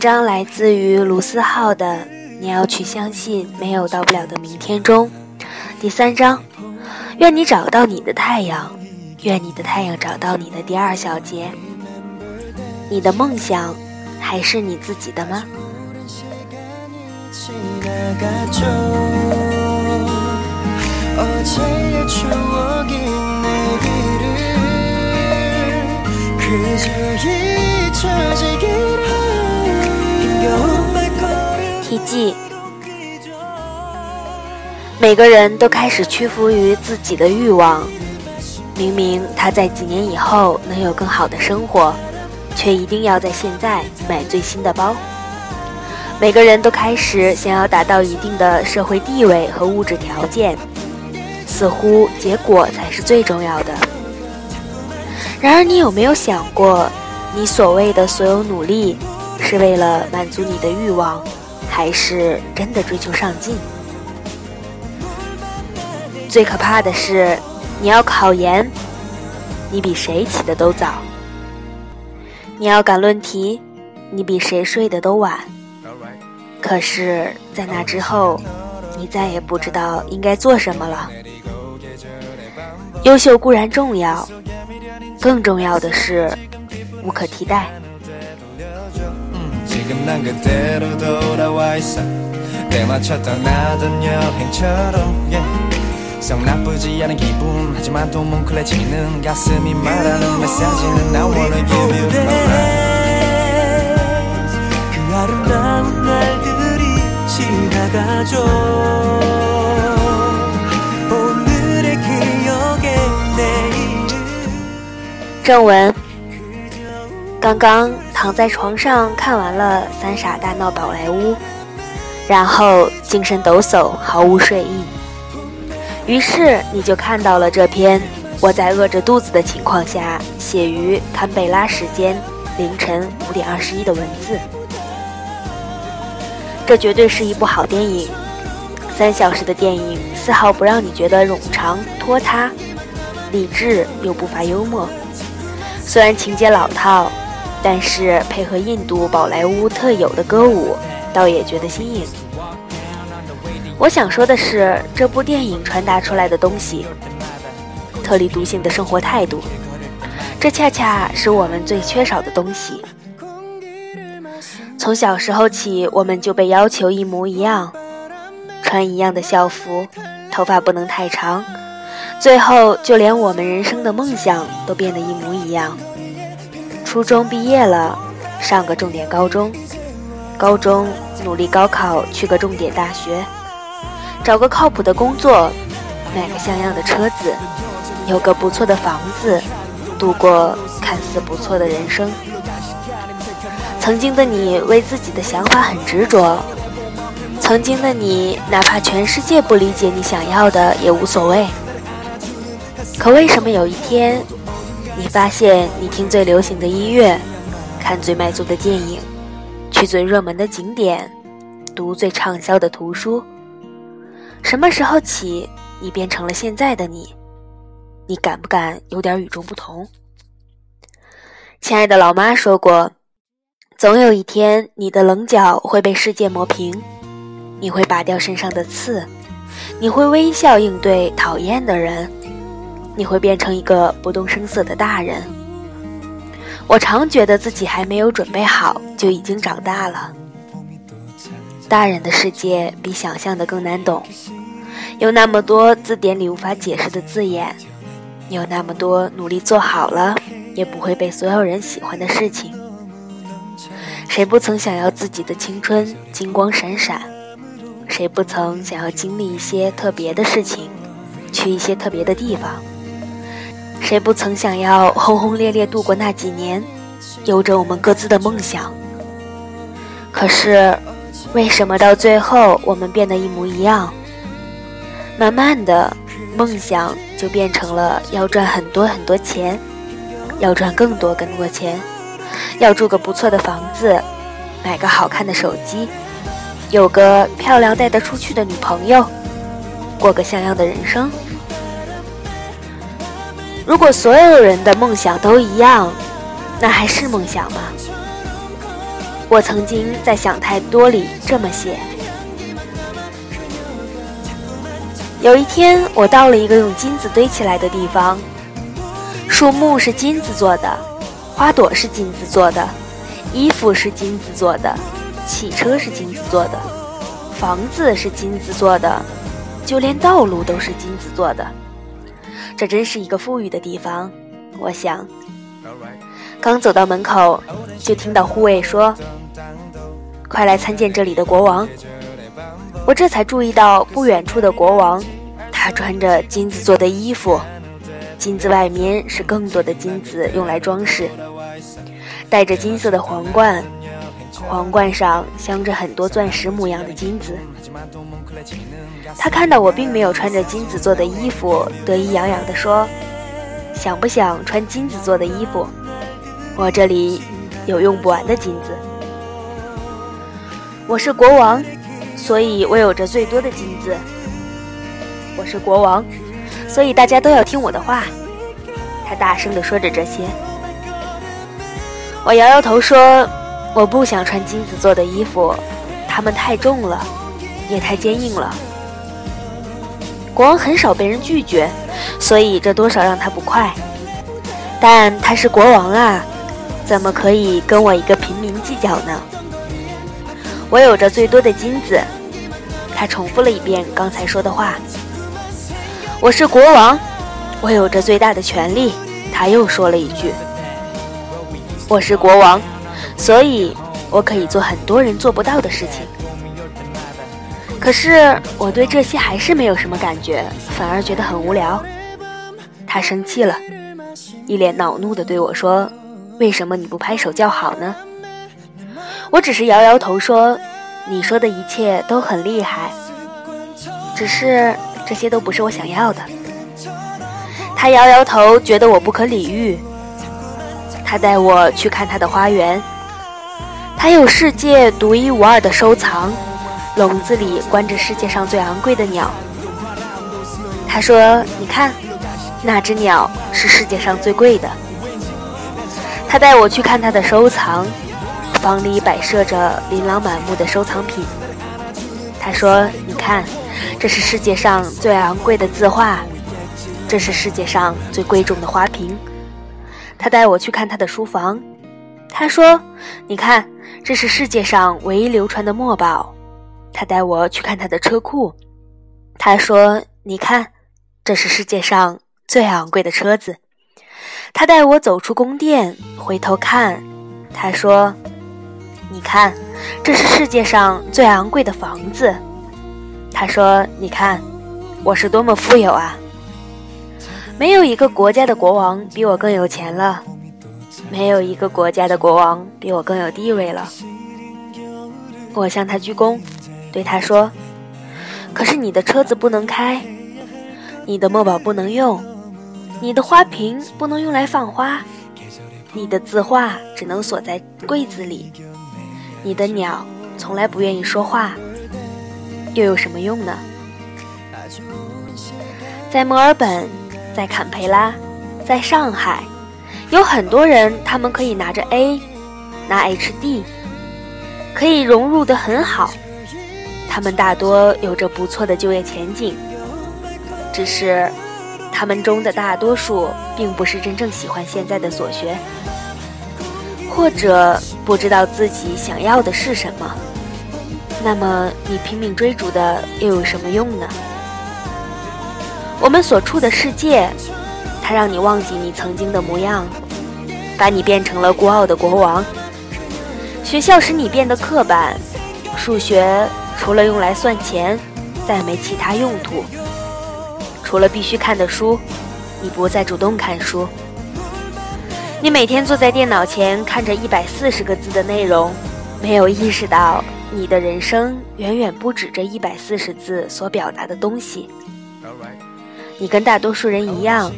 天的文章来自于卢思浩的《你要去相信没有到不了的明天》中，第三章。愿你找到你的太阳，愿你的太阳找到你的第二小节。你的梦想还是你自己的吗？题记。每个人都开始屈服于自己的欲望，明明他在几年以后能有更好的生活，却一定要在现在买最新的包。每个人都开始想要达到一定的社会地位和物质条件，似乎结果才是最重要的。然而，你有没有想过，你所谓的所有努力，是为了满足你的欲望，还是真的追求上进？最可怕的是，你要考研，你比谁起的都早；你要赶论题，你比谁睡得都晚。可是，在那之后，你再也不知道应该做什么了。优秀固然重要，更重要的是无可替代。 지금 난 그대로 돌아와 있어. 때마쳐 떠나던 여행처럼 yeah. 나쁘지 않은 기분. 하지만 또 뭉클해지는 가슴이 말하는 메시지는 I wanna give you my life 그 아름다운 날들이 지나가죠正文。 刚刚躺在床上看完了《三傻大闹宝莱坞》，然后精神抖擞，毫无睡意。于是你就看到了这篇我在饿着肚子的情况下写于堪贝拉时间凌晨五点二十一的文字。这绝对是一部好电影，三小时的电影丝毫不让你觉得冗长拖沓，理智又不乏幽默。虽然情节老套，但是配合印度宝莱坞特有的歌舞，倒也觉得新颖。我想说的是，这部电影传达出来的东西，特立独行的生活态度，这恰恰是我们最缺少的东西。从小时候起，我们就被要求一模一样，穿一样的校服，头发不能太长，最后就连我们人生的梦想都变得一模一样。初中毕业了，上个重点高中，高中努力高考，去个重点大学。找个靠谱的工作，买个像样的车子，有个不错的房子，度过看似不错的人生。曾经的你为自己的想法很执着，曾经的你哪怕全世界不理解你想要的也无所谓。可为什么有一天，你发现你听最流行的音乐，看最卖座的电影，去最热门的景点，读最畅销的图书？什么时候起，你变成了现在的你？你敢不敢有点与众不同？亲爱的老妈说过，总有一天，你的棱角会被世界磨平，你会拔掉身上的刺，你会微笑应对讨厌的人，你会变成一个不动声色的大人。我常觉得自己还没有准备好，就已经长大了。大人的世界比想象的更难懂，有那么多字典里无法解释的字眼，有那么多努力做好了也不会被所有人喜欢的事情。谁不曾想要自己的青春金光闪闪？谁不曾想要经历一些特别的事情，去一些特别的地方？谁不曾想要轰轰烈烈度过那几年，有着我们各自的梦想？可是。为什么到最后我们变得一模一样？慢慢的，梦想就变成了要赚很多很多钱，要赚更多更多钱，要住个不错的房子，买个好看的手机，有个漂亮带得出去的女朋友，过个像样的人生。如果所有人的梦想都一样，那还是梦想吗？我曾经在《想太多》里这么写：有一天，我到了一个用金子堆起来的地方，树木是金子做的，花朵是金子做的，衣服是金子做的，汽车是金子做的，房子是金子做的，就连道路都是金子做的。这真是一个富裕的地方，我想。刚走到门口，就听到护卫说：“快来参见这里的国王。”我这才注意到不远处的国王，他穿着金子做的衣服，金子外面是更多的金子用来装饰，戴着金色的皇冠，皇冠上镶着很多钻石模样的金子。他看到我并没有穿着金子做的衣服，得意洋洋地说：“想不想穿金子做的衣服？”我这里有用不完的金子。我是国王，所以我有着最多的金子。我是国王，所以大家都要听我的话。他大声地说着这些。我摇摇头说：“我不想穿金子做的衣服，它们太重了，也太坚硬了。”国王很少被人拒绝，所以这多少让他不快。但他是国王啊。怎么可以跟我一个平民计较呢？我有着最多的金子。他重复了一遍刚才说的话。我是国王，我有着最大的权利。他又说了一句：“我是国王，所以我可以做很多人做不到的事情。”可是我对这些还是没有什么感觉，反而觉得很无聊。他生气了，一脸恼怒地对我说。为什么你不拍手叫好呢？我只是摇摇头说：“你说的一切都很厉害，只是这些都不是我想要的。”他摇摇头，觉得我不可理喻。他带我去看他的花园，他有世界独一无二的收藏，笼子里关着世界上最昂贵的鸟。他说：“你看，那只鸟是世界上最贵的。”他带我去看他的收藏，房里摆设着琳琅满目的收藏品。他说：“你看，这是世界上最昂贵的字画，这是世界上最贵重的花瓶。”他带我去看他的书房。他说：“你看，这是世界上唯一流传的墨宝。”他带我去看他的车库。他说：“你看，这是世界上最昂贵的车子。”他带我走出宫殿，回头看，他说：“你看，这是世界上最昂贵的房子。”他说：“你看，我是多么富有啊！没有一个国家的国王比我更有钱了，没有一个国家的国王比我更有地位了。”我向他鞠躬，对他说：“可是你的车子不能开，你的墨宝不能用。”你的花瓶不能用来放花，你的字画只能锁在柜子里，你的鸟从来不愿意说话，又有什么用呢？在墨尔本，在坎培拉，在上海，有很多人，他们可以拿着 A，拿 HD，可以融入的很好，他们大多有着不错的就业前景，只是。他们中的大多数并不是真正喜欢现在的所学，或者不知道自己想要的是什么。那么你拼命追逐的又有什么用呢？我们所处的世界，它让你忘记你曾经的模样，把你变成了孤傲的国王。学校使你变得刻板，数学除了用来算钱，再没其他用途。除了必须看的书，你不再主动看书。你每天坐在电脑前看着一百四十个字的内容，没有意识到你的人生远远不止这一百四十字所表达的东西。你跟大多数人一样，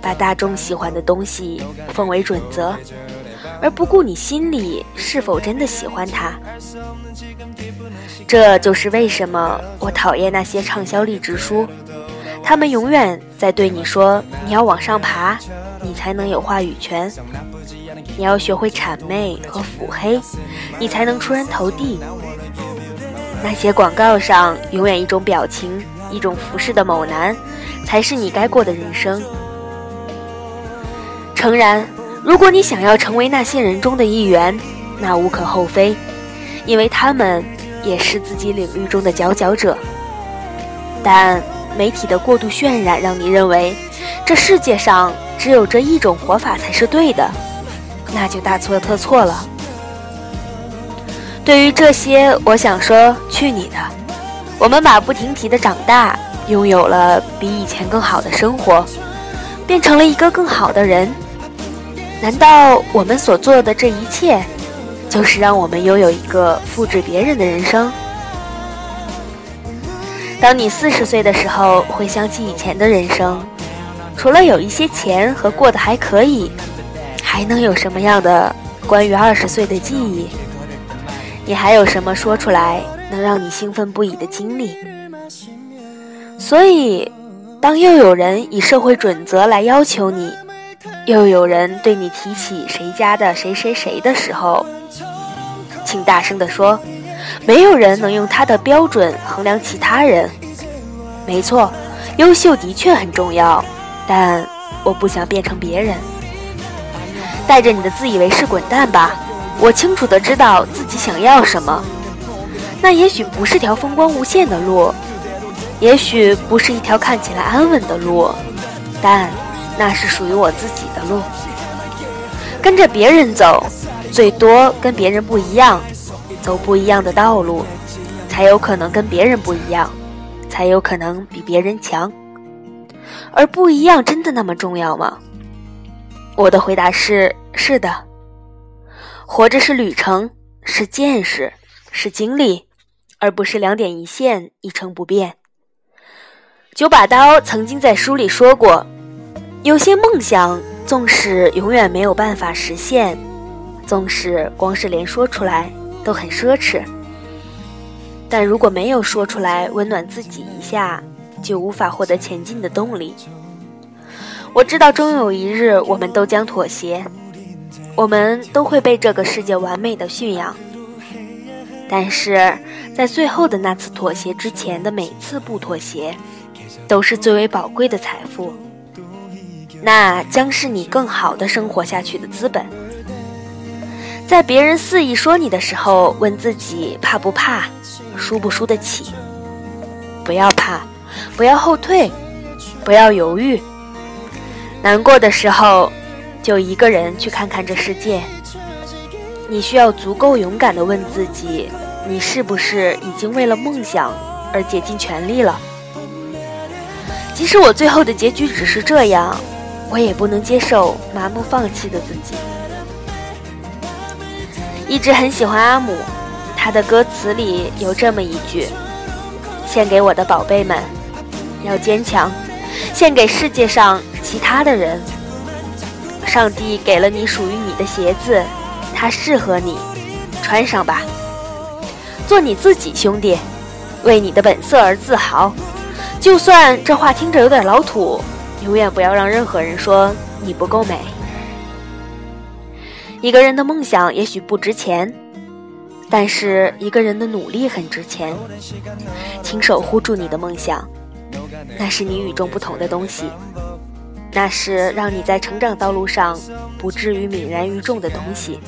把大众喜欢的东西奉为准则，而不顾你心里是否真的喜欢它。这就是为什么我讨厌那些畅销励志书。他们永远在对你说：“你要往上爬，你才能有话语权。你要学会谄媚和腹黑，你才能出人头地。那些广告上永远一种表情、一种服饰的某男，才是你该过的人生。诚然，如果你想要成为那些人中的一员，那无可厚非，因为他们也是自己领域中的佼佼者。但媒体的过度渲染，让你认为这世界上只有这一种活法才是对的，那就大错特错了。对于这些，我想说，去你的！我们马不停蹄的长大，拥有了比以前更好的生活，变成了一个更好的人。难道我们所做的这一切，就是让我们拥有一个复制别人的人生？当你四十岁的时候，回想起以前的人生，除了有一些钱和过得还可以，还能有什么样的关于二十岁的记忆？你还有什么说出来能让你兴奋不已的经历？所以，当又有人以社会准则来要求你，又有人对你提起谁家的谁谁谁的时候，请大声地说：没有人能用他的标准衡量其他人。没错，优秀的确很重要，但我不想变成别人。带着你的自以为是滚蛋吧！我清楚的知道自己想要什么。那也许不是条风光无限的路，也许不是一条看起来安稳的路，但……那是属于我自己的路，跟着别人走，最多跟别人不一样，走不一样的道路，才有可能跟别人不一样，才有可能比别人强。而不一样真的那么重要吗？我的回答是：是的。活着是旅程，是见识，是经历，而不是两点一线，一成不变。九把刀曾经在书里说过。有些梦想，纵使永远没有办法实现，纵使光是连说出来都很奢侈，但如果没有说出来温暖自己一下，就无法获得前进的动力。我知道终有一日，我们都将妥协，我们都会被这个世界完美的驯养，但是在最后的那次妥协之前的每次不妥协，都是最为宝贵的财富。那将是你更好的生活下去的资本。在别人肆意说你的时候，问自己怕不怕，输不输得起。不要怕，不要后退，不要犹豫。难过的时候，就一个人去看看这世界。你需要足够勇敢地问自己：你是不是已经为了梦想而竭尽全力了？即使我最后的结局只是这样。我也不能接受麻木放弃的自己。一直很喜欢阿姆，他的歌词里有这么一句：“献给我的宝贝们，要坚强；献给世界上其他的人。上帝给了你属于你的鞋子，它适合你，穿上吧。做你自己，兄弟，为你的本色而自豪。就算这话听着有点老土。”永远不要让任何人说你不够美。一个人的梦想也许不值钱，但是一个人的努力很值钱。请守护住你的梦想，那是你与众不同的东西，那是让你在成长道路上不至于泯然于众的东西。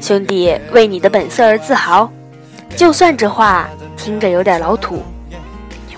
兄弟，为你的本色而自豪，就算这话听着有点老土。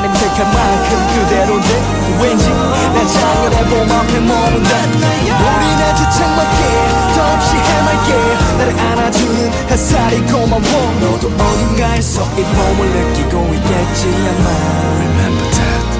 시간 냄새할 만큼 그대로인데 왠지 난 작년에 봄 앞에 머문다. 아주 창밖에 더없이 해맑게 나를 안아주는 햇살이 고마워. 너도 어딘가에서 이 봄을 느끼고 있겠지 아마 Remember that